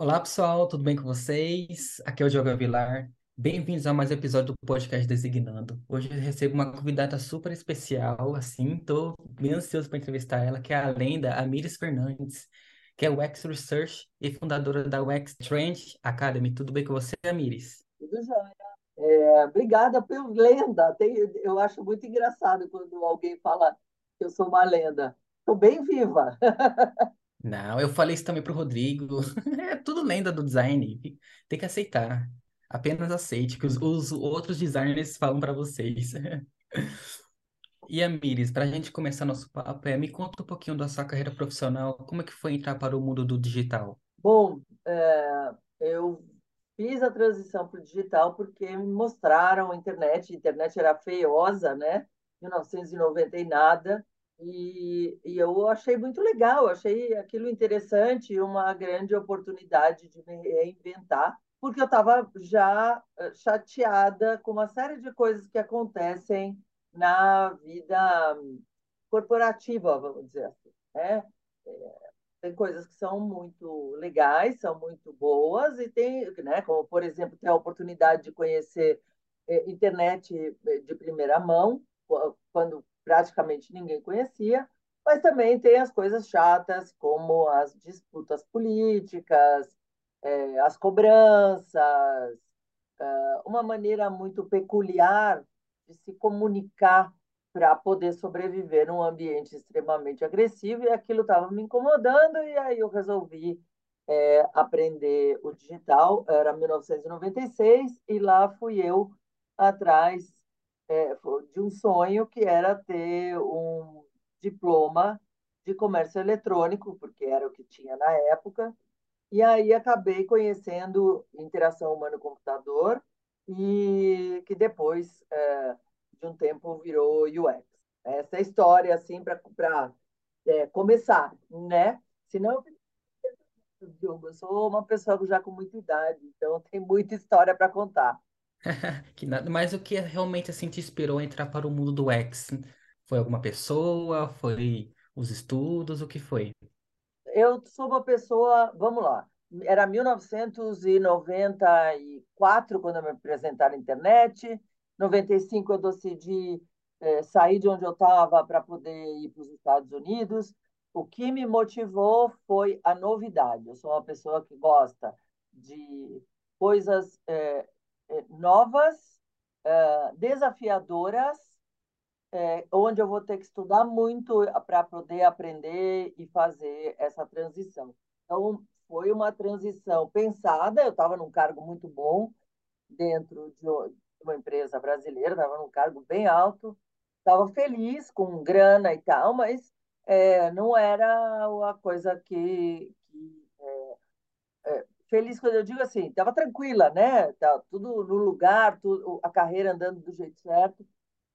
Olá, pessoal, tudo bem com vocês? Aqui é o Diogo Vilar. Bem-vindos a mais um episódio do podcast Designando. Hoje eu recebo uma convidada super especial, assim, tô bem ansioso para entrevistar ela, que é a lenda Amires Fernandes, que é UX Research e fundadora da UX Trend Academy. Tudo bem com você, Amires? Tudo jóia. É, obrigada pela lenda. Tem, eu acho muito engraçado quando alguém fala que eu sou uma lenda. Estou bem viva. Não, eu falei isso também pro Rodrigo. É tudo lenda do design. Tem que aceitar. Apenas aceite que os, os outros designers falam para vocês. E a Miris, para a gente começar nosso papo, é, me conta um pouquinho da sua carreira profissional. Como é que foi entrar para o mundo do digital? Bom, é, eu fiz a transição para o digital porque me mostraram a internet. A internet era feiosa, né? 1990 e nada. E, e eu achei muito legal, achei aquilo interessante uma grande oportunidade de me reinventar, porque eu estava já eh, chateada com uma série de coisas que acontecem na vida corporativa, vamos dizer assim. Né? É, tem coisas que são muito legais, são muito boas, e tem, né, como, por exemplo, ter a oportunidade de conhecer é, internet eh, de primeira mão, quando praticamente ninguém conhecia, mas também tem as coisas chatas, como as disputas políticas, é, as cobranças, é, uma maneira muito peculiar de se comunicar para poder sobreviver num ambiente extremamente agressivo, e aquilo estava me incomodando, e aí eu resolvi é, aprender o digital, era 1996, e lá fui eu atrás é, de um sonho que era ter um diploma de comércio eletrônico, porque era o que tinha na época, e aí acabei conhecendo interação humano-computador, e que depois, é, de um tempo, virou UX. Essa é história, assim, para é, começar, né? Senão, eu sou uma pessoa já com muita idade, então tem muita história para contar. Que nada, mas o que realmente assim te inspirou a entrar para o mundo do X? Foi alguma pessoa? Foi os estudos? O que foi? Eu sou uma pessoa, vamos lá, era 1994 quando eu me apresentei na internet, 95 eu decidi é, sair de onde eu estava para poder ir para os Estados Unidos. O que me motivou foi a novidade. Eu sou uma pessoa que gosta de coisas é, novas, é, desafiadoras, é, onde eu vou ter que estudar muito para poder aprender e fazer essa transição. Então, foi uma transição pensada, eu estava num cargo muito bom dentro de uma empresa brasileira, estava num cargo bem alto, estava feliz com grana e tal, mas é, não era a coisa que, que é, é, feliz quando eu digo assim, estava tranquila, né? Tá tudo no lugar, tudo, a carreira andando do jeito certo,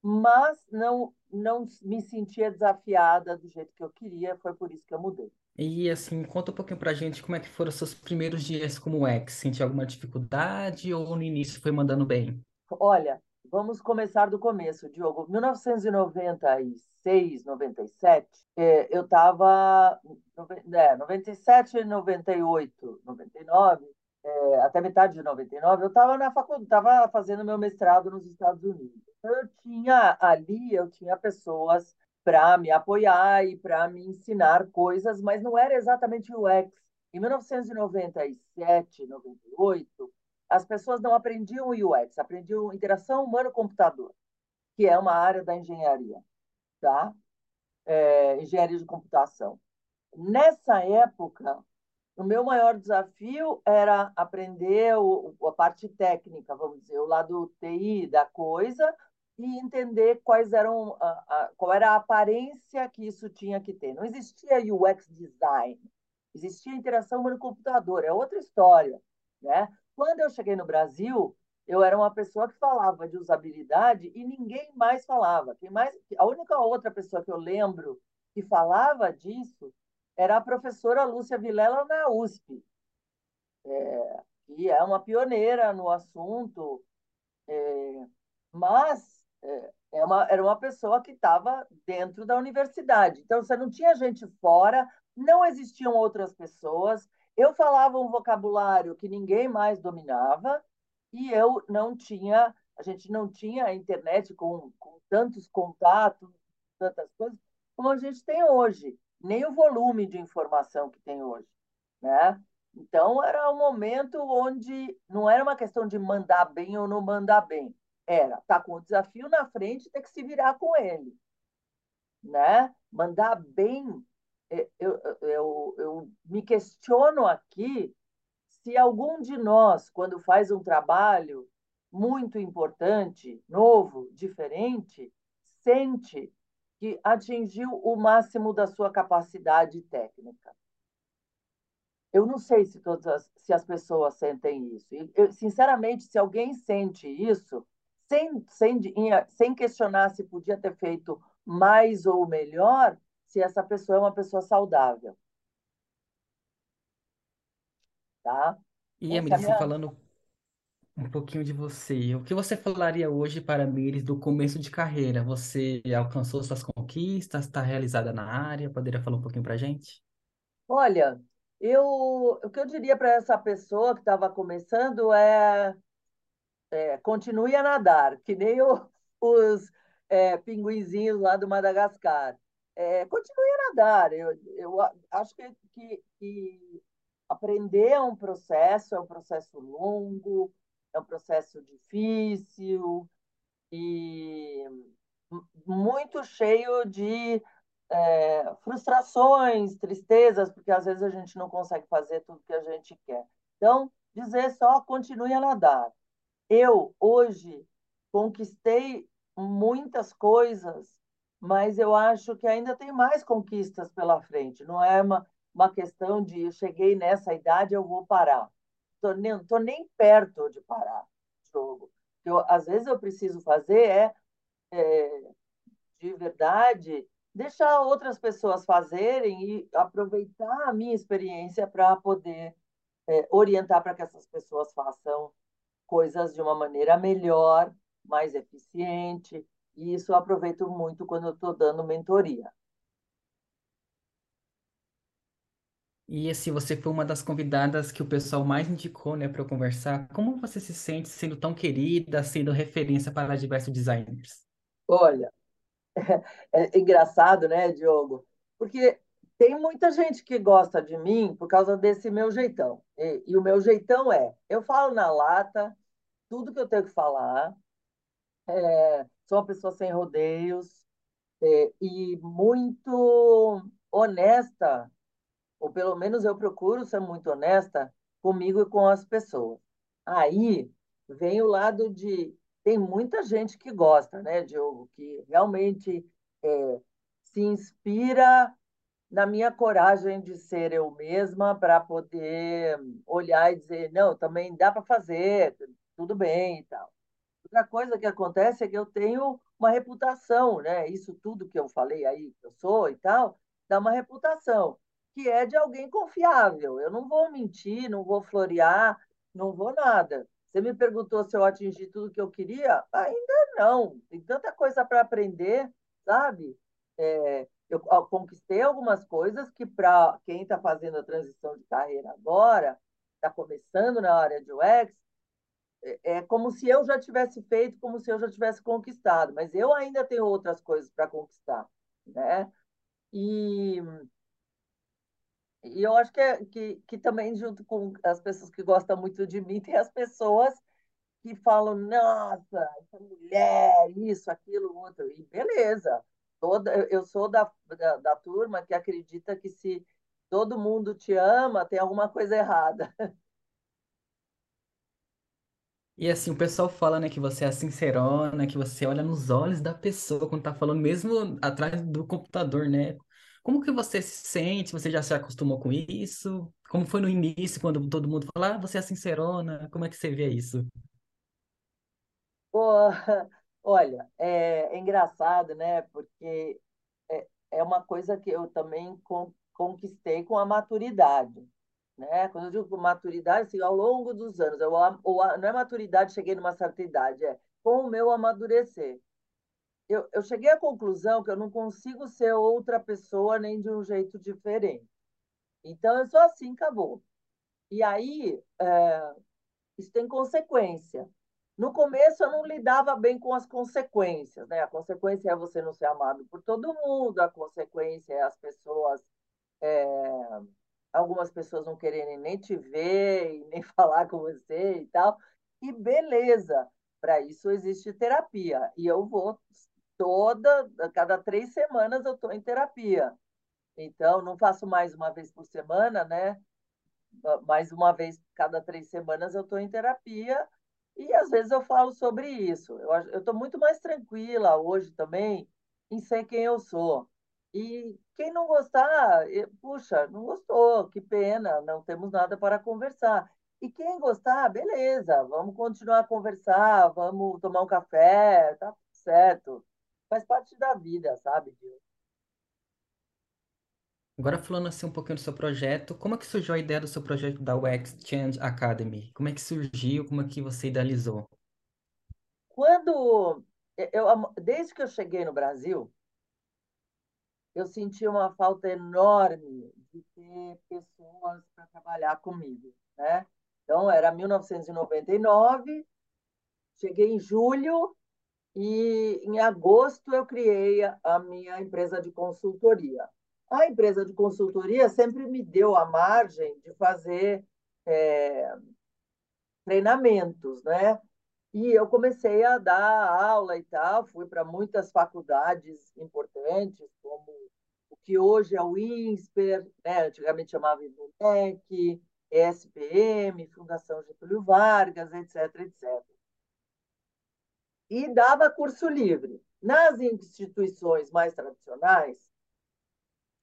mas não não me sentia desafiada do jeito que eu queria, foi por isso que eu mudei. E assim, conta um pouquinho pra gente como é que foram os seus primeiros dias como ex. Sentiu alguma dificuldade ou no início foi mandando bem? Olha, vamos começar do começo, Diogo. 1996, 97, é, eu estava. É, 97, 98, 99, é, até metade de 99, eu estava na faculdade, estava fazendo meu mestrado nos Estados Unidos. Então, eu tinha ali, eu tinha pessoas para me apoiar e para me ensinar coisas, mas não era exatamente o UX. Em 1997, 98, as pessoas não aprendiam UX, aprendiam interação humano-computador, que é uma área da engenharia, tá? É, engenharia de computação. Nessa época, o meu maior desafio era aprender o, a parte técnica, vamos dizer, o lado TI da coisa e entender quais eram a, a, qual era a aparência que isso tinha que ter. Não existia UX design, existia interação humano-computador, é outra história, né? Quando eu cheguei no Brasil, eu era uma pessoa que falava de usabilidade e ninguém mais falava. Quem mais, a única outra pessoa que eu lembro que falava disso era a professora Lúcia Vilela na USP, é, que é uma pioneira no assunto, é, mas é, é uma, era uma pessoa que estava dentro da universidade. Então, você não tinha gente fora, não existiam outras pessoas, eu falava um vocabulário que ninguém mais dominava e eu não tinha, a gente não tinha a internet com, com tantos contatos, tantas coisas, como a gente tem hoje, nem o volume de informação que tem hoje, né? Então era um momento onde não era uma questão de mandar bem ou não mandar bem, era tá com o desafio na frente, ter que se virar com ele, né? Mandar bem, é, eu, eu, eu me questiono aqui se algum de nós, quando faz um trabalho muito importante, novo, diferente, sente que atingiu o máximo da sua capacidade técnica. Eu não sei se todas as, se as pessoas sentem isso. Eu, sinceramente, se alguém sente isso, sem, sem, sem questionar se podia ter feito mais ou melhor, se essa pessoa é uma pessoa saudável. Tá? E, Emily, é minha... falando um pouquinho de você, o que você falaria hoje para Miris do começo de carreira? Você alcançou suas conquistas, está realizada na área? Poderia falar um pouquinho para a gente? Olha, eu, o que eu diria para essa pessoa que estava começando é, é, continue a nadar, que nem o, os é, pinguinzinhos lá do Madagascar. É, continue a nadar. Eu, eu acho que, que, que aprender é um processo, é um processo longo, é um processo difícil e muito cheio de é, frustrações, tristezas, porque às vezes a gente não consegue fazer tudo que a gente quer. Então, dizer só continue a nadar. Eu, hoje, conquistei muitas coisas, mas eu acho que ainda tem mais conquistas pela frente. Não é uma, uma questão de eu cheguei nessa idade, eu vou parar. Tô nem, tô nem perto de parar o jogo. Eu, às vezes eu preciso fazer é, é de verdade deixar outras pessoas fazerem e aproveitar a minha experiência para poder é, orientar para que essas pessoas façam coisas de uma maneira melhor, mais eficiente. E isso eu aproveito muito quando eu estou dando mentoria. E assim, você foi uma das convidadas que o pessoal mais indicou, né, para eu conversar. Como você se sente sendo tão querida, sendo referência para diversos designers? Olha, é engraçado, né, Diogo? Porque tem muita gente que gosta de mim por causa desse meu jeitão. E, e, o meu jeitão é: eu falo na lata tudo que eu tenho que falar, é, sou uma pessoa sem rodeios é, e muito honesta ou pelo menos eu procuro ser muito honesta comigo e com as pessoas. Aí vem o lado de. Tem muita gente que gosta, né, Diogo, que realmente é, se inspira na minha coragem de ser eu mesma para poder olhar e dizer: não, também dá para fazer, tudo bem e tal. Outra coisa que acontece é que eu tenho uma reputação, né? Isso tudo que eu falei aí, que eu sou e tal, dá uma reputação que é de alguém confiável. Eu não vou mentir, não vou florear, não vou nada. Você me perguntou se eu atingi tudo que eu queria? Ainda não. Tem tanta coisa para aprender, sabe? É, eu conquistei algumas coisas que, para quem está fazendo a transição de carreira agora, está começando na área de UX, é, é como se eu já tivesse feito, como se eu já tivesse conquistado, mas eu ainda tenho outras coisas para conquistar, né? E e eu acho que, é, que, que também, junto com as pessoas que gostam muito de mim, tem as pessoas que falam, nossa, essa mulher, isso, aquilo, outro. E beleza, toda, eu sou da, da, da turma que acredita que se todo mundo te ama, tem alguma coisa errada. E assim, o pessoal fala, né, que você é sincerona, que você olha nos olhos da pessoa quando tá falando, mesmo atrás do computador, né? Como que você se sente? Você já se acostumou com isso? Como foi no início, quando todo mundo fala, ah, você é sincerona? Como é que você vê isso? Pô, olha, é, é engraçado, né? Porque é, é uma coisa que eu também con conquistei com a maturidade. Né? Quando eu digo maturidade, assim, ao longo dos anos, eu, ou, não é maturidade, cheguei numa certa idade, é com o meu amadurecer eu, eu cheguei à conclusão que eu não consigo ser outra pessoa nem de um jeito diferente. Então, eu sou assim, acabou. E aí, é, isso tem consequência. No começo eu não lidava bem com as consequências, né? A consequência é você não ser amado por todo mundo, a consequência é as pessoas, é, algumas pessoas não quererem nem te ver e nem falar com você e tal. E beleza, para isso existe terapia. E eu vou toda, cada três semanas eu estou em terapia. Então, não faço mais uma vez por semana, né? Mais uma vez cada três semanas eu estou em terapia e às vezes eu falo sobre isso. Eu estou muito mais tranquila hoje também em ser quem eu sou. E quem não gostar, puxa, não gostou, que pena, não temos nada para conversar. E quem gostar, beleza, vamos continuar a conversar, vamos tomar um café, tá certo. Faz parte da vida, sabe, Agora falando assim um pouquinho do seu projeto, como é que surgiu a ideia do seu projeto da UX Change Academy? Como é que surgiu? Como é que você idealizou? Quando eu, desde que eu cheguei no Brasil, eu senti uma falta enorme de ter pessoas para trabalhar comigo, né? Então era 1999, cheguei em julho e em agosto eu criei a minha empresa de consultoria. A empresa de consultoria sempre me deu a margem de fazer é, treinamentos, né? E eu comecei a dar aula e tal, fui para muitas faculdades importantes, como o que hoje é o INSPER, né? antigamente chamava IBMEC, SPM, Fundação Getúlio Vargas, etc, etc. E dava curso livre. Nas instituições mais tradicionais,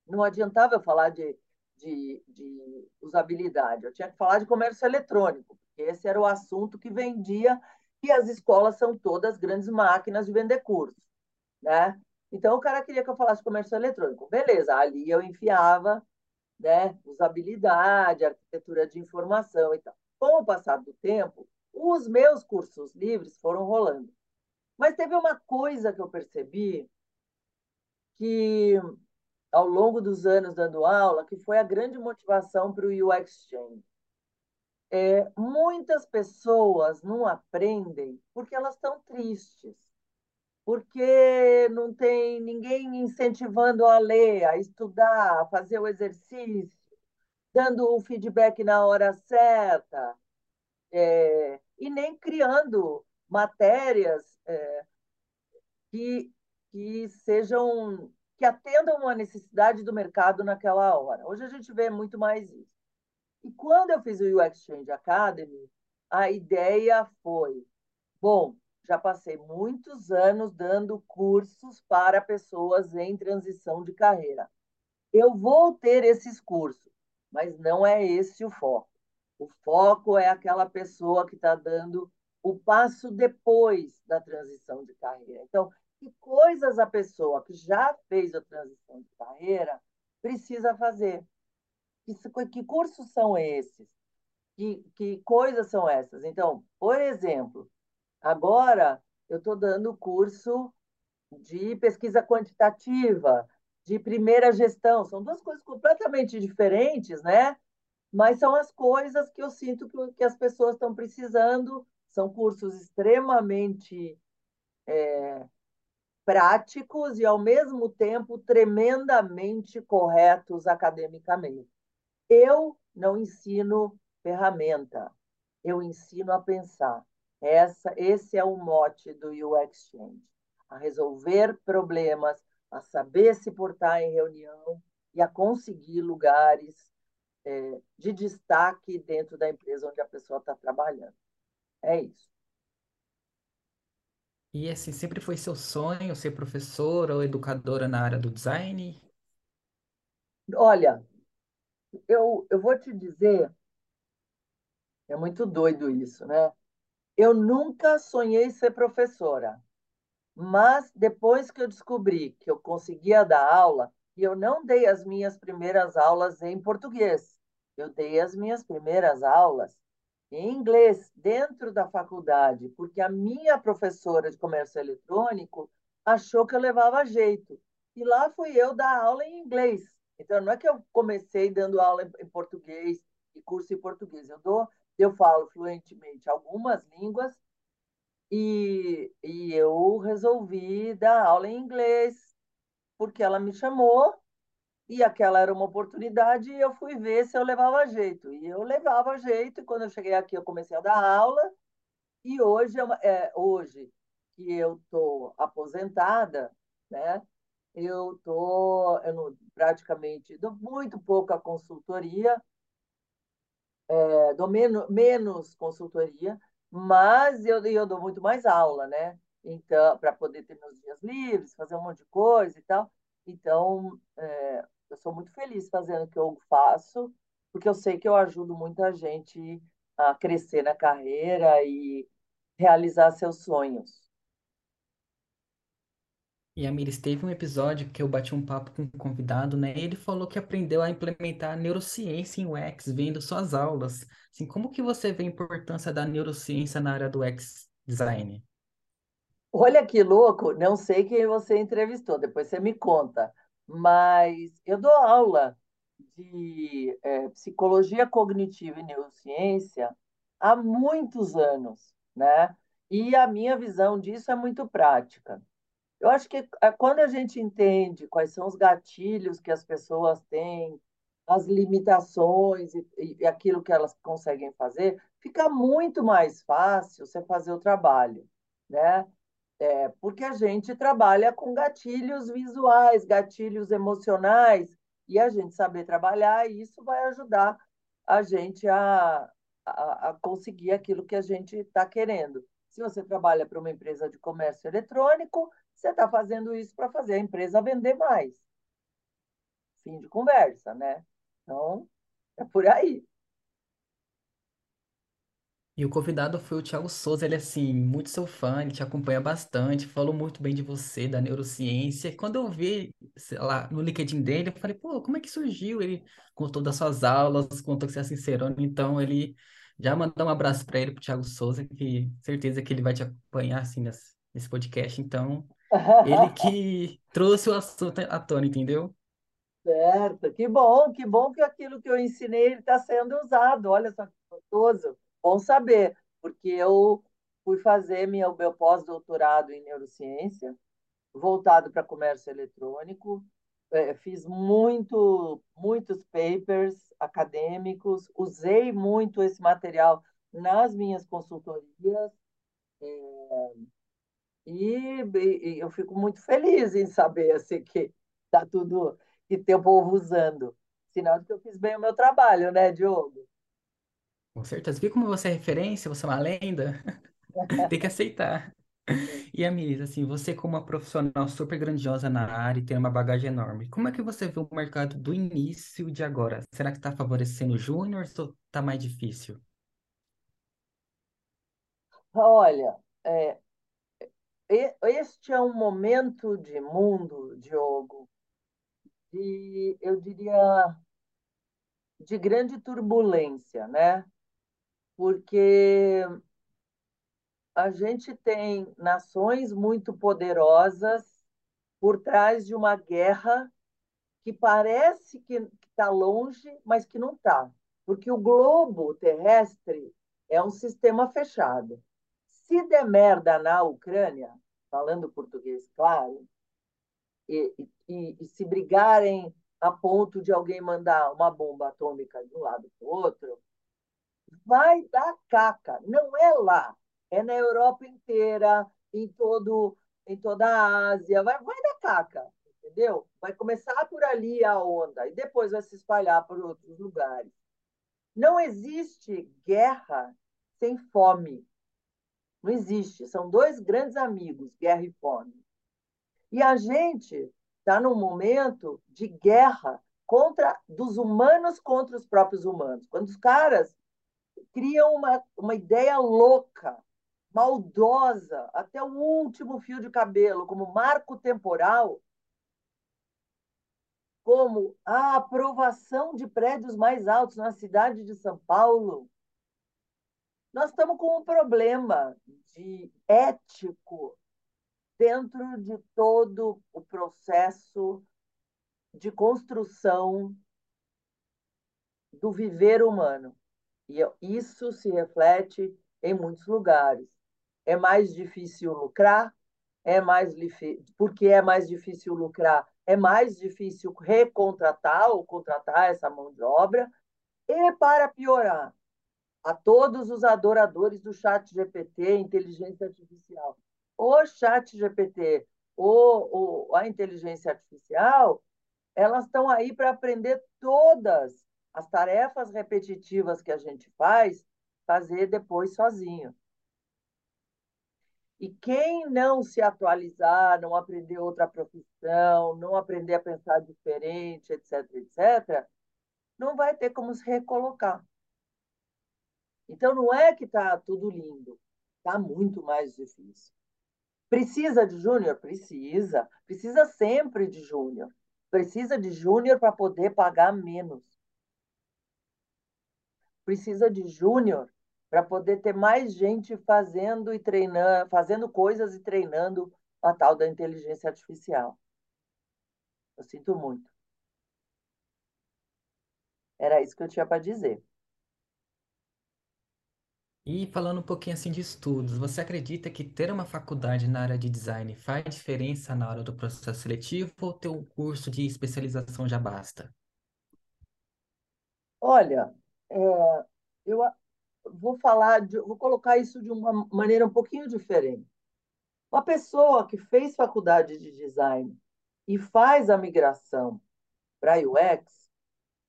não adiantava eu falar de, de, de usabilidade, eu tinha que falar de comércio eletrônico, porque esse era o assunto que vendia, e as escolas são todas grandes máquinas de vender cursos, né? Então, o cara queria que eu falasse comércio eletrônico. Beleza, ali eu enfiava né, usabilidade, arquitetura de informação e tal. Com o passar do tempo, os meus cursos livres foram rolando. Mas teve uma coisa que eu percebi que ao longo dos anos dando aula, que foi a grande motivação para o UX Change. É, muitas pessoas não aprendem porque elas estão tristes, porque não tem ninguém incentivando a ler, a estudar, a fazer o exercício, dando o feedback na hora certa, é, e nem criando matérias é, que, que sejam que atendam uma necessidade do mercado naquela hora. Hoje a gente vê muito mais isso. E quando eu fiz o UX Change Academy, a ideia foi: bom, já passei muitos anos dando cursos para pessoas em transição de carreira. Eu vou ter esses cursos, mas não é esse o foco. O foco é aquela pessoa que está dando o passo depois da transição de carreira. Então, que coisas a pessoa que já fez a transição de carreira precisa fazer. Que, que cursos são esses? Que, que coisas são essas? Então, por exemplo, agora eu estou dando curso de pesquisa quantitativa, de primeira gestão. São duas coisas completamente diferentes, né? Mas são as coisas que eu sinto que, que as pessoas estão precisando. São cursos extremamente é, práticos e, ao mesmo tempo, tremendamente corretos academicamente. Eu não ensino ferramenta, eu ensino a pensar. Essa, esse é o mote do UX Change, a resolver problemas, a saber se portar em reunião e a conseguir lugares é, de destaque dentro da empresa onde a pessoa está trabalhando. É isso. E assim, sempre foi seu sonho ser professora ou educadora na área do design? Olha, eu, eu vou te dizer, é muito doido isso, né? Eu nunca sonhei ser professora, mas depois que eu descobri que eu conseguia dar aula, e eu não dei as minhas primeiras aulas em português, eu dei as minhas primeiras aulas em inglês dentro da faculdade, porque a minha professora de comércio eletrônico achou que eu levava jeito. E lá fui eu dar aula em inglês. Então, não é que eu comecei dando aula em português e curso em português. Eu dou, eu falo fluentemente algumas línguas e, e eu resolvi dar aula em inglês porque ela me chamou e aquela era uma oportunidade e eu fui ver se eu levava jeito. E eu levava jeito e quando eu cheguei aqui eu comecei a dar aula e hoje, é, hoje que eu estou aposentada, né? Eu estou praticamente dou muito pouca consultoria, é, dou menos, menos consultoria, mas eu, eu dou muito mais aula, né? Então, para poder ter meus dias livres, fazer um monte de coisa e tal. Então, é, eu sou muito feliz fazendo o que eu faço, porque eu sei que eu ajudo muita gente a crescer na carreira e realizar seus sonhos. E a Miris, teve um episódio que eu bati um papo com um convidado, né? E ele falou que aprendeu a implementar neurociência em UX, vendo suas aulas. Assim, como que você vê a importância da neurociência na área do UX design? Olha que louco, não sei quem você entrevistou, depois você me conta. Mas eu dou aula de é, psicologia cognitiva e neurociência há muitos anos, né? E a minha visão disso é muito prática. Eu acho que é, quando a gente entende quais são os gatilhos que as pessoas têm, as limitações e, e aquilo que elas conseguem fazer, fica muito mais fácil você fazer o trabalho, né? É, porque a gente trabalha com gatilhos visuais, gatilhos emocionais, e a gente saber trabalhar, isso vai ajudar a gente a, a, a conseguir aquilo que a gente está querendo. Se você trabalha para uma empresa de comércio eletrônico, você está fazendo isso para fazer a empresa vender mais. Fim de conversa, né? Então, é por aí. E o convidado foi o Thiago Souza, ele é assim, muito seu fã, ele te acompanha bastante, falou muito bem de você, da neurociência. Quando eu vi, sei lá, no LinkedIn dele, eu falei, pô, como é que surgiu? Ele contou das suas aulas, contou que você é sincerão, então ele já mandou um abraço para ele, pro Thiago Souza, que certeza que ele vai te acompanhar assim nesse, nesse podcast. Então, ele que trouxe o assunto à tona, entendeu? Certo, que bom, que bom que aquilo que eu ensinei está sendo usado. Olha só que gostoso. Bom saber, porque eu fui fazer meu, meu pós-doutorado em neurociência, voltado para comércio eletrônico. É, fiz muito, muitos papers acadêmicos, usei muito esse material nas minhas consultorias. É, e, e, eu fico muito feliz em saber assim, que está tudo, que tem o povo usando. Sinal de que eu fiz bem o meu trabalho, né, Diogo? Com certeza. Viu como você é referência, você é uma lenda? Tem que aceitar. E a Miris, assim, você como uma profissional super grandiosa na área e tem uma bagagem enorme, como é que você vê o mercado do início de agora? Será que está favorecendo júnior ou está mais difícil? Olha, é, este é um momento de mundo, Diogo, de, eu diria, de grande turbulência, né? Porque a gente tem nações muito poderosas por trás de uma guerra que parece que está longe, mas que não está. Porque o globo terrestre é um sistema fechado. Se der merda na Ucrânia, falando português claro, e, e, e se brigarem a ponto de alguém mandar uma bomba atômica de um lado para o outro, vai dar caca. Não é lá, é na Europa inteira, em todo em toda a Ásia, vai, vai dar caca, entendeu? Vai começar por ali a onda e depois vai se espalhar por outros lugares. Não existe guerra sem fome. Não existe. São dois grandes amigos, guerra e fome. E a gente está num momento de guerra contra dos humanos contra os próprios humanos. Quando os caras criam uma, uma ideia louca, maldosa, até o último fio de cabelo, como marco temporal, como a aprovação de prédios mais altos na cidade de São Paulo, nós estamos com um problema de ético dentro de todo o processo de construção do viver humano. E isso se reflete em muitos lugares. É mais difícil lucrar, é mais porque é mais difícil lucrar, é mais difícil recontratar ou contratar essa mão de obra. E para piorar, a todos os adoradores do chat GPT, inteligência artificial. O chat GPT ou, ou a inteligência artificial, elas estão aí para aprender todas as tarefas repetitivas que a gente faz, fazer depois sozinho. E quem não se atualizar, não aprender outra profissão, não aprender a pensar diferente, etc., etc., não vai ter como se recolocar. Então, não é que está tudo lindo, está muito mais difícil. Precisa de júnior? Precisa. Precisa sempre de júnior. Precisa de júnior para poder pagar menos. Precisa de júnior para poder ter mais gente fazendo e treinando, fazendo coisas e treinando a tal da inteligência artificial. Eu sinto muito. Era isso que eu tinha para dizer. E falando um pouquinho assim de estudos, você acredita que ter uma faculdade na área de design faz diferença na hora do processo seletivo ou ter um curso de especialização já basta? Olha, é, eu, vou falar, de, vou colocar isso de uma maneira um pouquinho diferente. Uma pessoa que fez faculdade de design e faz a migração para UX,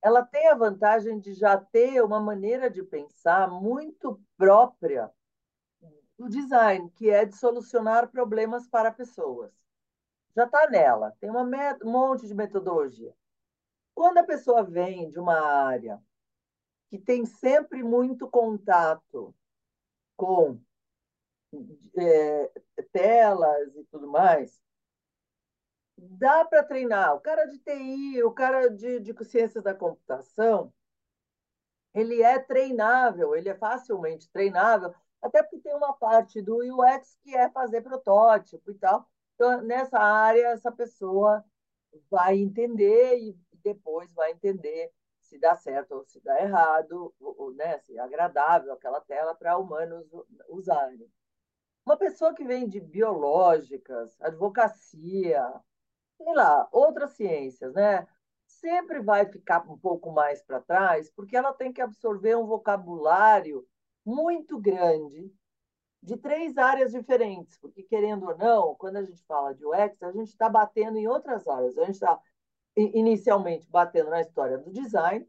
ela tem a vantagem de já ter uma maneira de pensar muito própria do design, que é de solucionar problemas para pessoas. Já está nela, tem um monte de metodologia. Quando a pessoa vem de uma área que tem sempre muito contato com é, telas e tudo mais, dá para treinar. O cara de TI, o cara de, de ciências da computação, ele é treinável, ele é facilmente treinável, até porque tem uma parte do UX que é fazer protótipo e tal. Então, nessa área, essa pessoa vai entender e depois vai entender se dá certo ou se dá errado, ou, né, se é agradável aquela tela para humanos usarem. Uma pessoa que vem de biológicas, advocacia, sei lá, outras ciências, né? Sempre vai ficar um pouco mais para trás, porque ela tem que absorver um vocabulário muito grande de três áreas diferentes, porque querendo ou não, quando a gente fala de UX, a gente está batendo em outras áreas. A gente está inicialmente batendo na história do design.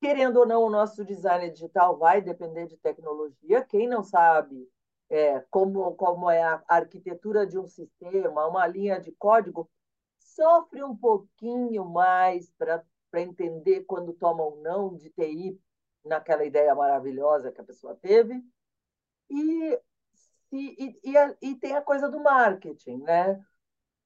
Querendo ou não, o nosso design digital vai depender de tecnologia. Quem não sabe é, como, como é a arquitetura de um sistema, uma linha de código, sofre um pouquinho mais para entender quando toma ou não de TI naquela ideia maravilhosa que a pessoa teve. E, e, e, e, tem a coisa do marketing, né?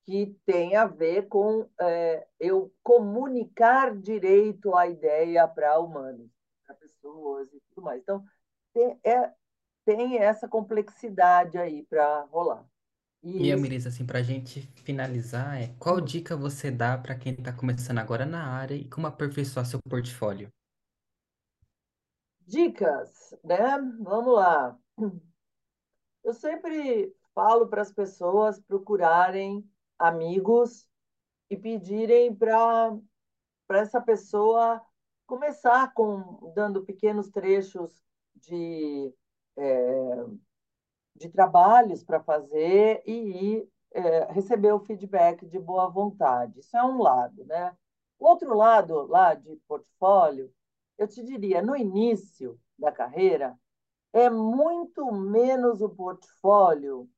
Que tem a ver com é, eu comunicar direito a ideia para humanos, para pessoas e tudo mais. Então, tem, é, tem essa complexidade aí para rolar. E, e Miris, assim, para a gente finalizar, é, qual dica você dá para quem está começando agora na área e como aperfeiçoar seu portfólio? Dicas, né? Vamos lá. Eu sempre falo para as pessoas procurarem amigos e pedirem para essa pessoa começar com dando pequenos trechos de, é, de trabalhos para fazer e ir, é, receber o feedback de boa vontade. Isso é um lado, né? O outro lado lá de portfólio, eu te diria, no início da carreira, é muito menos o portfólio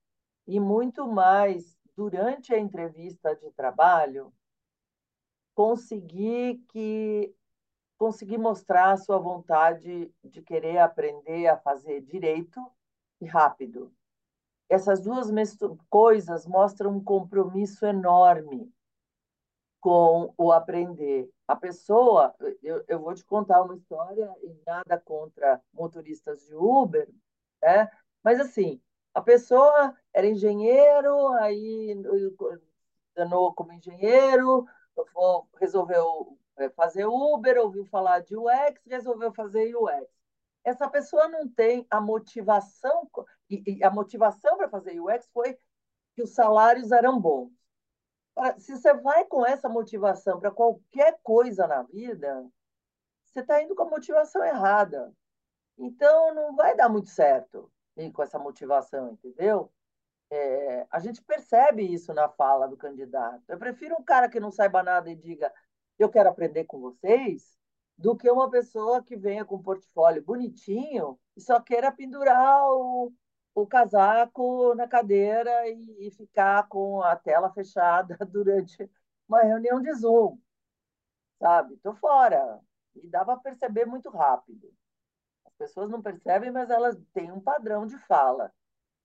e muito mais durante a entrevista de trabalho, conseguir que conseguir mostrar a sua vontade de querer aprender a fazer direito e rápido. Essas duas coisas mostram um compromisso enorme com o aprender. A pessoa, eu, eu vou te contar uma história e nada contra motoristas de Uber, né? mas assim, a pessoa era engenheiro, aí danou como engenheiro, resolveu é, fazer Uber, ouviu falar de UX, resolveu fazer UX. Essa pessoa não tem a motivação, e a motivação para fazer UX foi que os salários eram bons. Se você vai com essa motivação para qualquer coisa na vida, você está indo com a motivação errada. Então, não vai dar muito certo ir com essa motivação, entendeu? É, a gente percebe isso na fala do candidato. Eu prefiro um cara que não saiba nada e diga eu quero aprender com vocês, do que uma pessoa que venha com um portfólio bonitinho e só queira pendurar o, o casaco na cadeira e, e ficar com a tela fechada durante uma reunião de Zoom. Sabe? Estou fora. E dá para perceber muito rápido. As pessoas não percebem, mas elas têm um padrão de fala.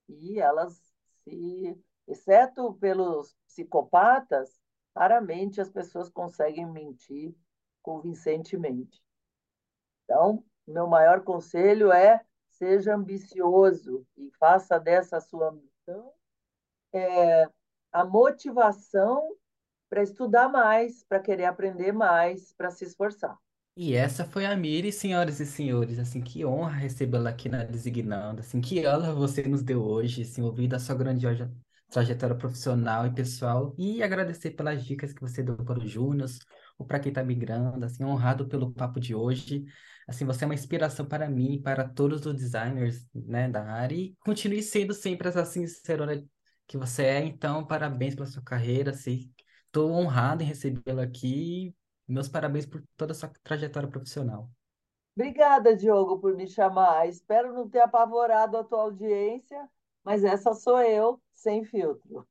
E elas se, exceto pelos psicopatas, raramente as pessoas conseguem mentir convincentemente. Então, meu maior conselho é seja ambicioso e faça dessa sua ambição é, a motivação para estudar mais, para querer aprender mais, para se esforçar. E essa foi a Miri, senhoras e senhores, assim, que honra recebê-la aqui na Designando, assim, que honra você nos deu hoje, assim, ouvindo a sua grandiosa trajetória profissional e pessoal, e agradecer pelas dicas que você deu para o Júnior, ou para quem está migrando, assim, honrado pelo papo de hoje, assim, você é uma inspiração para mim, para todos os designers, né, da área, e continue sendo sempre essa sincerona que você é, então, parabéns pela sua carreira, assim, estou honrado em recebê-la aqui, meus parabéns por toda a sua trajetória profissional. Obrigada, Diogo, por me chamar. Espero não ter apavorado a tua audiência, mas essa sou eu, sem filtro.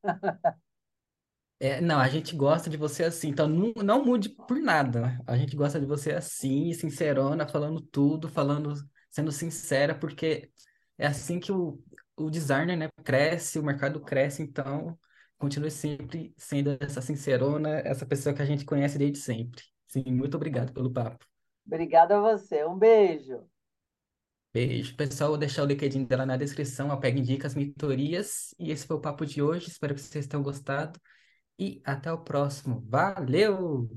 É, não, a gente gosta de você assim, então não, não mude por nada. A gente gosta de você assim, sincerona, falando tudo, falando, sendo sincera, porque é assim que o, o designer, né, cresce, o mercado cresce, então continue sempre sendo essa sincerona, essa pessoa que a gente conhece desde sempre. Sim, muito obrigado pelo papo. Obrigada a você. Um beijo. Beijo. Pessoal, vou deixar o LinkedIn dela na descrição, ela pega dicas, mentorias, e esse foi o papo de hoje. Espero que vocês tenham gostado e até o próximo. Valeu!